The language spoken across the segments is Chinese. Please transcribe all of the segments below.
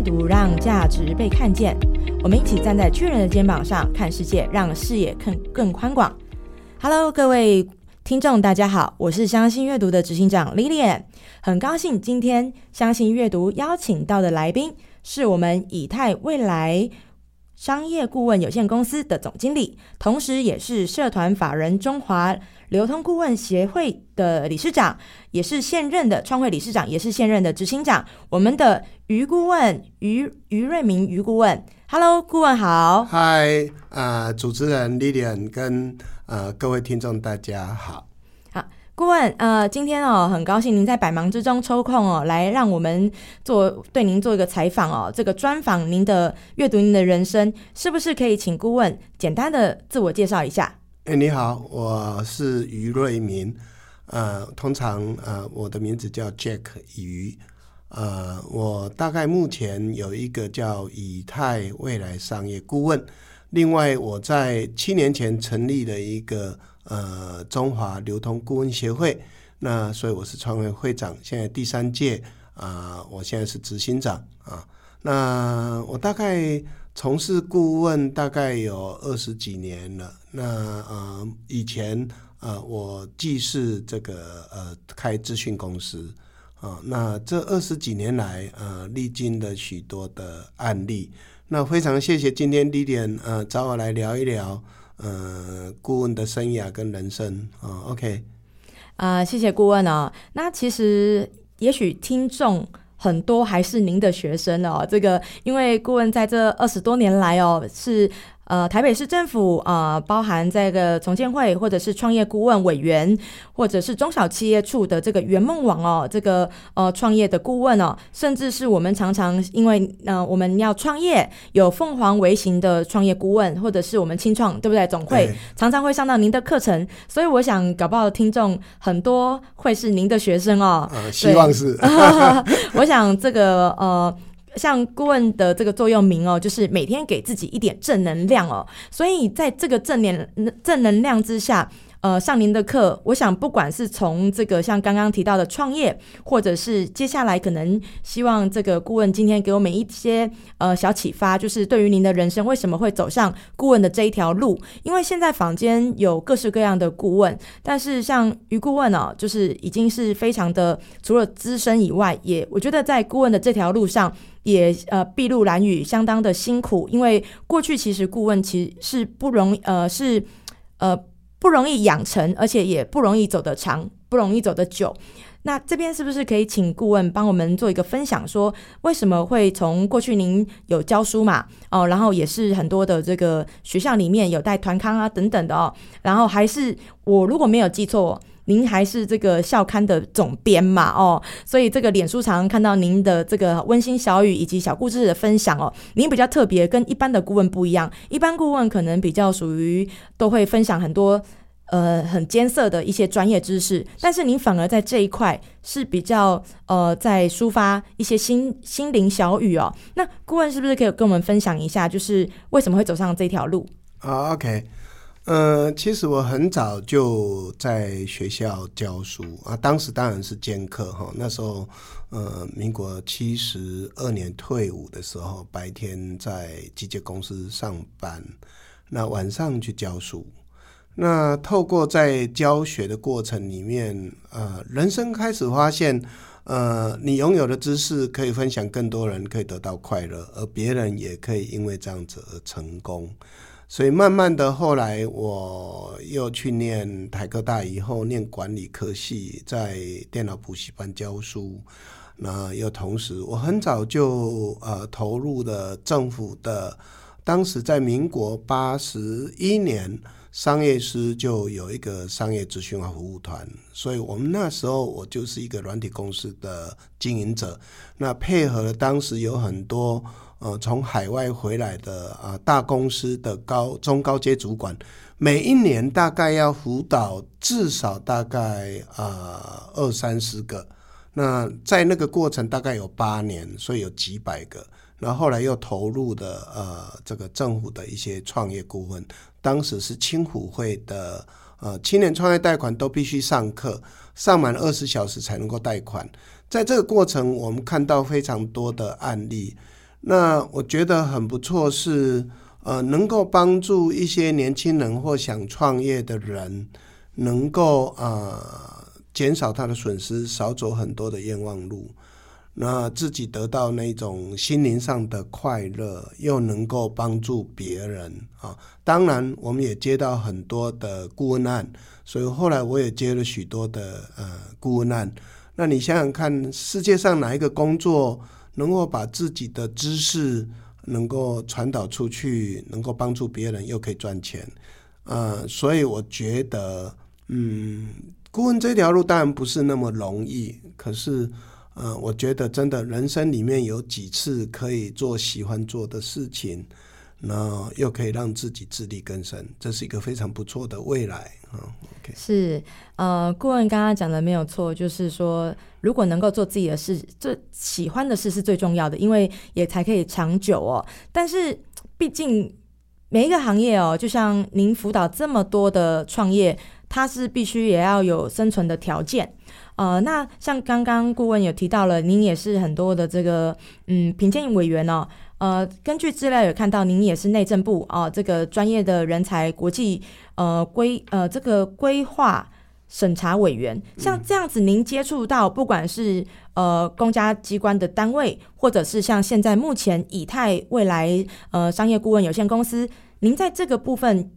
读，让价值被看见。我们一起站在巨人的肩膀上看世界，让视野更更宽广。Hello，各位听众，大家好，我是相信阅读的执行长 Lilian，很高兴今天相信阅读邀请到的来宾是我们以太未来。商业顾问有限公司的总经理，同时也是社团法人中华流通顾问协会的理事长，也是现任的创会理事长，也是现任的执行长。我们的于顾问于于瑞明于顾问，Hello，顾问好。嗨，啊，主持人 Lilian 跟呃各位听众大家好。顾问，呃，今天哦，很高兴您在百忙之中抽空哦，来让我们做对您做一个采访哦。这个专访您的阅读您的人生，是不是可以请顾问简单的自我介绍一下？哎，你好，我是余瑞明，呃，通常呃我的名字叫 Jack 余，呃，我大概目前有一个叫以太未来商业顾问，另外我在七年前成立了一个。呃，中华流通顾问协会，那所以我是创会会长，现在第三届啊，我现在是执行长啊。那我大概从事顾问大概有二十几年了。那呃，以前呃，我既是这个呃开资讯公司啊，那这二十几年来呃，历经了许多的案例。那非常谢谢今天 l 点呃找我来聊一聊。呃，顾问的生涯跟人生啊，OK，啊，谢谢顾问哦。那其实也许听众很多还是您的学生哦，这个因为顾问在这二十多年来哦是。呃，台北市政府啊，包含这个重建会，或者是创业顾问委员，或者是中小企业处的这个圆梦网哦，这个呃创业的顾问哦，甚至是我们常常因为呃我们要创业，有凤凰微型的创业顾问，或者是我们清创，对不对？总会常常会上到您的课程，所以我想搞不好听众很多会是您的学生哦。呃，希望是。我想这个呃。像顾问的这个座右铭哦，就是每天给自己一点正能量哦。所以在这个正念正能量之下。呃，上您的课，我想不管是从这个像刚刚提到的创业，或者是接下来可能希望这个顾问今天给我们一些呃小启发，就是对于您的人生为什么会走上顾问的这一条路？因为现在坊间有各式各样的顾问，但是像于顾问哦，就是已经是非常的除了资深以外，也我觉得在顾问的这条路上也呃筚路蓝缕，相当的辛苦，因为过去其实顾问其实是不容呃是呃。不容易养成，而且也不容易走得长，不容易走得久。那这边是不是可以请顾问帮我们做一个分享，说为什么会从过去您有教书嘛，哦，然后也是很多的这个学校里面有带团康啊等等的哦，然后还是我如果没有记错。您还是这个校刊的总编嘛？哦，所以这个脸书常常看到您的这个温馨小语以及小故事的分享哦。您比较特别，跟一般的顾问不一样。一般顾问可能比较属于都会分享很多呃很艰涩的一些专业知识，但是您反而在这一块是比较呃在抒发一些心心灵小语哦。那顾问是不是可以跟我们分享一下，就是为什么会走上这条路啊？OK。呃，其实我很早就在学校教书啊，当时当然是兼课哈。那时候，呃，民国七十二年退伍的时候，白天在机械公司上班，那晚上去教书。那透过在教学的过程里面，呃，人生开始发现，呃，你拥有的知识可以分享更多人，可以得到快乐，而别人也可以因为这样子而成功。所以慢慢的，后来我又去念台科大，以后念管理科系，在电脑补习班教书。那又同时，我很早就呃投入了政府的，当时在民国八十一年，商业师就有一个商业咨询服务团，所以我们那时候我就是一个软体公司的经营者，那配合了当时有很多。呃，从海外回来的啊，大公司的高中高阶主管，每一年大概要辅导至少大概啊二三十个。那在那个过程大概有八年，所以有几百个。然后后来又投入的呃这个政府的一些创业顾问，当时是青虎会的呃青年创业贷款都必须上课，上满二十小时才能够贷款。在这个过程，我们看到非常多的案例。那我觉得很不错，是呃，能够帮助一些年轻人或想创业的人，能够啊减少他的损失，少走很多的冤枉路。那自己得到那种心灵上的快乐，又能够帮助别人啊。当然，我们也接到很多的顾问案，所以后来我也接了许多的呃顾问案。那你想想看，世界上哪一个工作能够把自己的知识能够传导出去，能够帮助别人，又可以赚钱？呃，所以我觉得，嗯，顾问这条路当然不是那么容易，可是。嗯，我觉得真的，人生里面有几次可以做喜欢做的事情，那又可以让自己自力更生，这是一个非常不错的未来 OK，是呃，顾问刚刚讲的没有错，就是说，如果能够做自己的事，最喜欢的事是最重要的，因为也才可以长久哦。但是，毕竟每一个行业哦，就像您辅导这么多的创业，它是必须也要有生存的条件。呃，那像刚刚顾问有提到了，您也是很多的这个嗯评鉴委员哦。呃，根据资料有看到，您也是内政部啊这个专业的人才国际呃规呃这个规划审查委员。像这样子，您接触到不管是呃公家机关的单位，或者是像现在目前以太未来呃商业顾问有限公司，您在这个部分。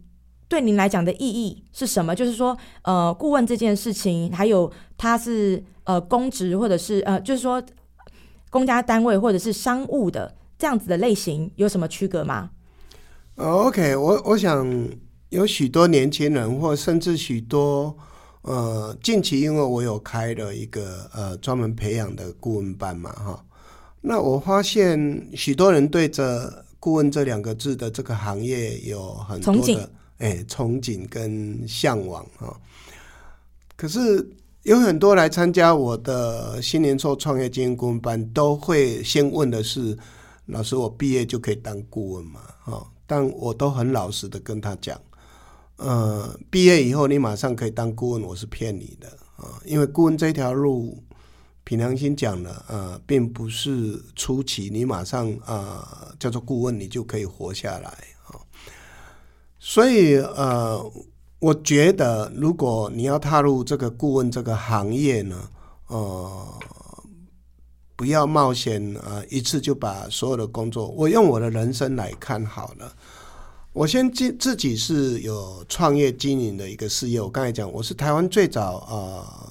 对您来讲的意义是什么？就是说，呃，顾问这件事情，还有他是呃公职，或者是呃，就是说公家单位或者是商务的这样子的类型，有什么区隔吗？OK，我我想有许多年轻人，或甚至许多呃，近期因为我有开了一个呃专门培养的顾问班嘛，哈，那我发现许多人对着顾问这两个字的这个行业有很多的。哎，憧憬跟向往啊！可是有很多来参加我的新年后创业经营顾问班，都会先问的是：老师，我毕业就可以当顾问吗？啊！但我都很老实的跟他讲，呃，毕业以后你马上可以当顾问，我是骗你的啊！因为顾问这条路，凭良心讲了，呃，并不是初期你马上啊叫做顾问，你就可以活下来。所以，呃，我觉得，如果你要踏入这个顾问这个行业呢，呃，不要冒险啊，一次就把所有的工作。我用我的人生来看好了。我先自自己是有创业经营的一个事业。我刚才讲，我是台湾最早啊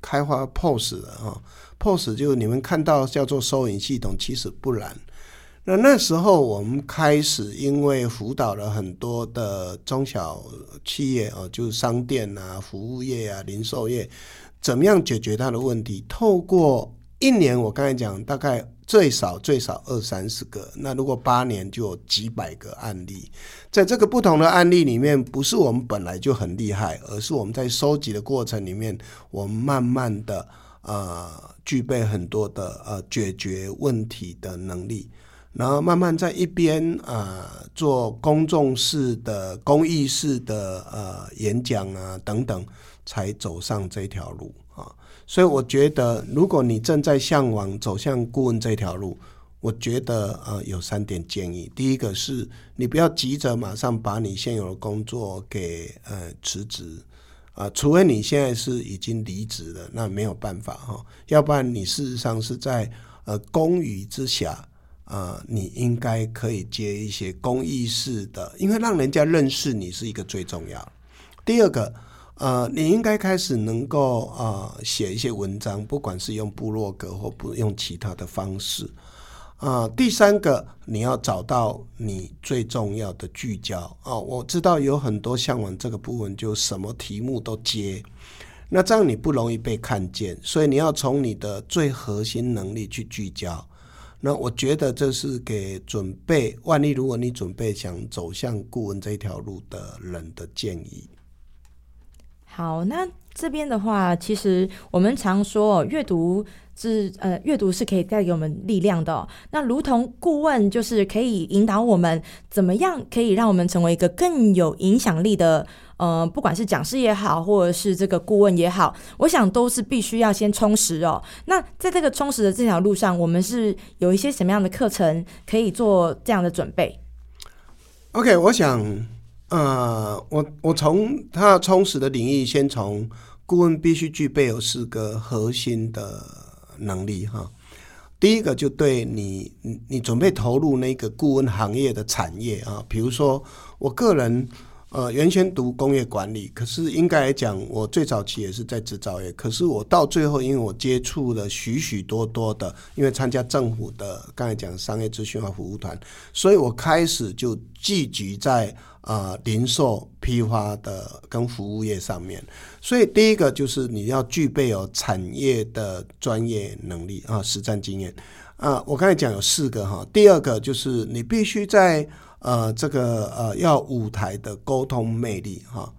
开发 POS 的啊，POS 就是你们看到叫做收银系统，其实不然。那那时候我们开始，因为辅导了很多的中小企业哦，就是商店啊、服务业啊、零售业，怎么样解决他的问题？透过一年，我刚才讲，大概最少最少二三十个，那如果八年就有几百个案例。在这个不同的案例里面，不是我们本来就很厉害，而是我们在收集的过程里面，我们慢慢的呃具备很多的呃解决问题的能力。然后慢慢在一边啊做公众式的、公益式的呃演讲啊等等，才走上这条路啊。所以我觉得，如果你正在向往走向顾问这条路，我觉得呃有三点建议。第一个是你不要急着马上把你现有的工作给呃辞职啊，除非你现在是已经离职了，那没有办法哈。要不然你事实上是在呃公余之下。呃，你应该可以接一些公益式的，因为让人家认识你是一个最重要。第二个，呃，你应该开始能够呃写一些文章，不管是用部落格或不用其他的方式。啊，第三个，你要找到你最重要的聚焦啊。我知道有很多向往这个部分，就什么题目都接，那这样你不容易被看见，所以你要从你的最核心能力去聚焦。那我觉得这是给准备，万一如果你准备想走向顾问这条路的人的建议。好，那这边的话，其实我们常说阅读是呃，阅读是可以带给我们力量的。那如同顾问，就是可以引导我们怎么样可以让我们成为一个更有影响力的呃，不管是讲师也好，或者是这个顾问也好，我想都是必须要先充实哦。那在这个充实的这条路上，我们是有一些什么样的课程可以做这样的准备？OK，我想呃，我我从他充实的领域，先从顾问必须具备有四个核心的。能力哈，第一个就对你，你准备投入那个顾问行业的产业啊，比如说我个人，呃，原先读工业管理，可是应该来讲，我最早期也是在制造业，可是我到最后，因为我接触了许许多多的，因为参加政府的刚才讲商业咨询和服务团，所以我开始就聚集在。呃，零售批发的跟服务业上面，所以第一个就是你要具备有产业的专业能力啊，实战经验啊。我刚才讲有四个哈，第二个就是你必须在呃这个呃要舞台的沟通魅力哈。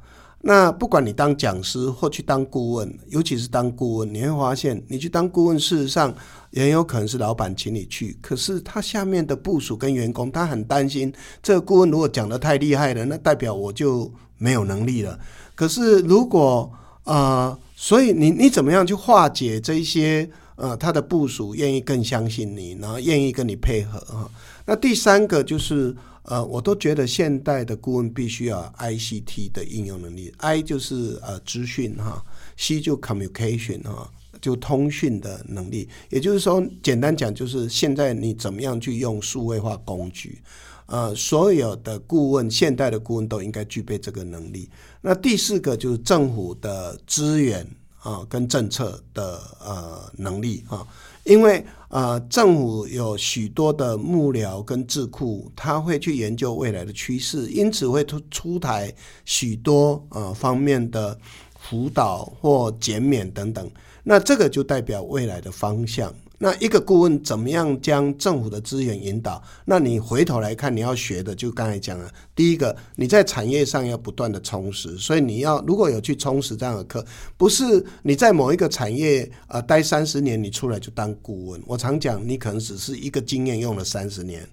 那不管你当讲师或去当顾问，尤其是当顾问，你会发现你去当顾问，事实上。也有可能是老板请你去，可是他下面的部署跟员工，他很担心这个顾问如果讲的太厉害了，那代表我就没有能力了。可是如果呃，所以你你怎么样去化解这些呃，他的部署愿意更相信你，然后愿意跟你配合啊？那第三个就是呃，我都觉得现代的顾问必须要 I C T 的应用能力，I 就是呃资讯哈，C 就 communication 哈。就通讯的能力，也就是说，简单讲，就是现在你怎么样去用数位化工具，呃，所有的顾问，现代的顾问都应该具备这个能力。那第四个就是政府的资源啊，跟政策的呃能力啊，因为呃，政府有许多的幕僚跟智库，他会去研究未来的趋势，因此会出出台许多呃方面的辅导或减免等等。那这个就代表未来的方向。那一个顾问怎么样将政府的资源引导？那你回头来看，你要学的就刚才讲了，第一个你在产业上要不断的充实，所以你要如果有去充实这样的课，不是你在某一个产业呃待三十年，你出来就当顾问。我常讲，你可能只是一个经验用了三十年。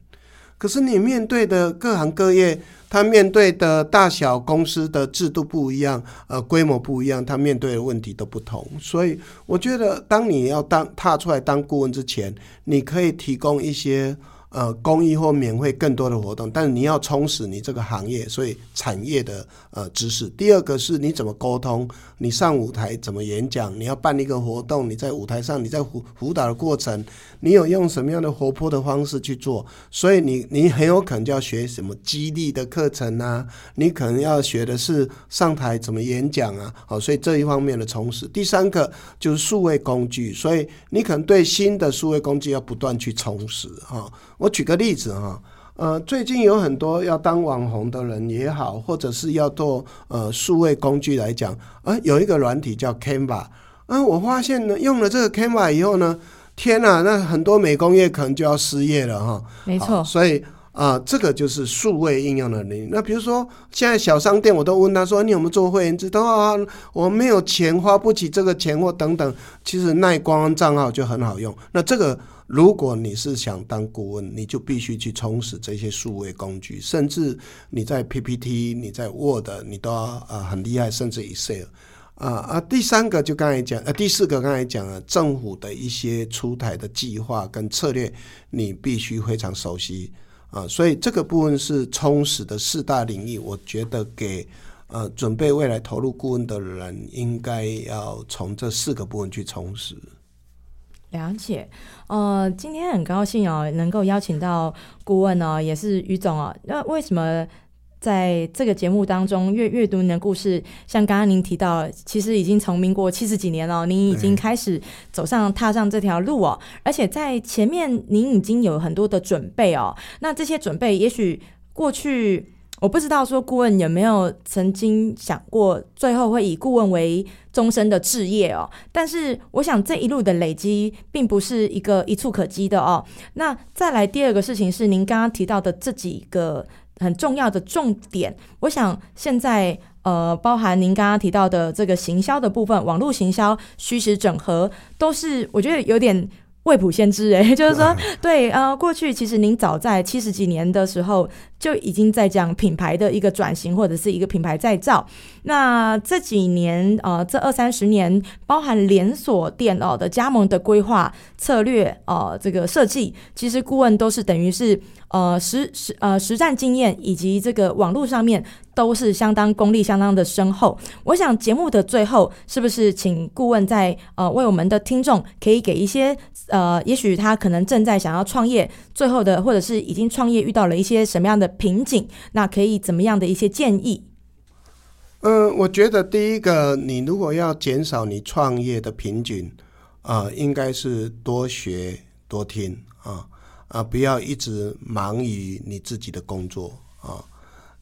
可是你面对的各行各业，他面对的大小公司的制度不一样，呃，规模不一样，他面对的问题都不同。所以我觉得，当你要当踏出来当顾问之前，你可以提供一些。呃，公益或免费更多的活动，但是你要充实你这个行业，所以产业的呃知识。第二个是你怎么沟通，你上舞台怎么演讲，你要办一个活动，你在舞台上，你在辅辅导的过程，你有用什么样的活泼的方式去做？所以你你很有可能就要学什么激励的课程啊，你可能要学的是上台怎么演讲啊，好，所以这一方面的充实。第三个就是数位工具，所以你可能对新的数位工具要不断去充实哈。我举个例子哈，呃，最近有很多要当网红的人也好，或者是要做呃数位工具来讲，啊，有一个软体叫 Canva，啊，我发现呢，用了这个 Canva 以后呢，天呐，那很多美工业可能就要失业了哈。没错，所以啊，这个就是数位应用的能力。那比如说现在小商店，我都问他说，你有没有做会员制？他说啊，我没有钱，花不起这个钱或等等。其实耐光账号就很好用。那这个。如果你是想当顾问，你就必须去充实这些数位工具，甚至你在 PPT、你在 Word，你都要啊很厉害，甚至 Excel 啊啊。第三个就刚才讲，呃，第四个刚才讲了，政府的一些出台的计划跟策略，你必须非常熟悉啊。所以这个部分是充实的四大领域，我觉得给呃准备未来投入顾问的人，应该要从这四个部分去充实。了解，呃，今天很高兴哦，能够邀请到顾问哦，也是于总哦。那为什么在这个节目当中阅阅读您的故事？像刚刚您提到，其实已经从民国七十几年了，您已经开始走上踏上这条路哦，而且在前面您已经有很多的准备哦。那这些准备，也许过去。我不知道说顾问有没有曾经想过，最后会以顾问为终身的置业哦。但是我想这一路的累积，并不是一个一触可及的哦。那再来第二个事情是，您刚刚提到的这几个很重要的重点。我想现在呃，包含您刚刚提到的这个行销的部分，网络行销、虚实整合，都是我觉得有点。未卜先知，哎，就是说，对，呃，过去其实您早在七十几年的时候就已经在讲品牌的一个转型或者是一个品牌再造。那这几年，呃，这二三十年，包含连锁店哦的加盟的规划策略，呃，这个设计，其实顾问都是等于是。呃，实实呃实战经验以及这个网络上面都是相当功力相当的深厚。我想节目的最后，是不是请顾问在呃为我们的听众可以给一些呃，也许他可能正在想要创业，最后的或者是已经创业遇到了一些什么样的瓶颈，那可以怎么样的一些建议？嗯，我觉得第一个，你如果要减少你创业的瓶颈，啊，应该是多学多听啊。啊，不要一直忙于你自己的工作啊！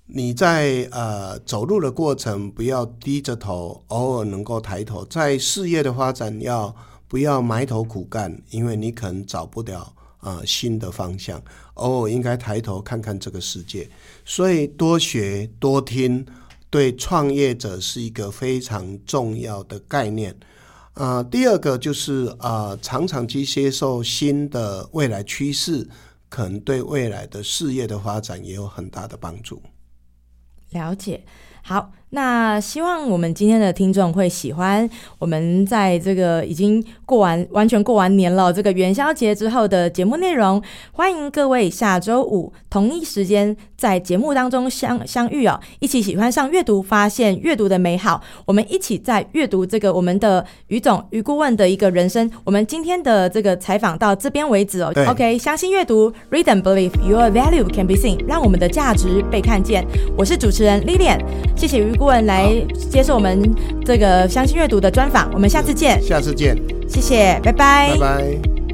你在呃走路的过程，不要低着头，偶尔能够抬头。在事业的发展，要不要埋头苦干？因为你可能找不了啊新的方向，偶尔应该抬头看看这个世界。所以多学多听，对创业者是一个非常重要的概念。啊，第二个就是啊，常常去接受新的未来趋势，可能对未来的事业的发展也有很大的帮助。了解，好。那希望我们今天的听众会喜欢我们在这个已经过完完全过完年了这个元宵节之后的节目内容。欢迎各位下周五同一时间在节目当中相相遇哦，一起喜欢上阅读，发现阅读的美好。我们一起在阅读这个我们的于总于顾问的一个人生。我们今天的这个采访到这边为止哦。OK，相信阅读，Read and believe your value can be seen，让我们的价值被看见。我是主持人 Lilian，谢谢于。顾问来接受我们这个相信阅读的专访，我们下次见。下次见，谢谢，拜拜，拜拜。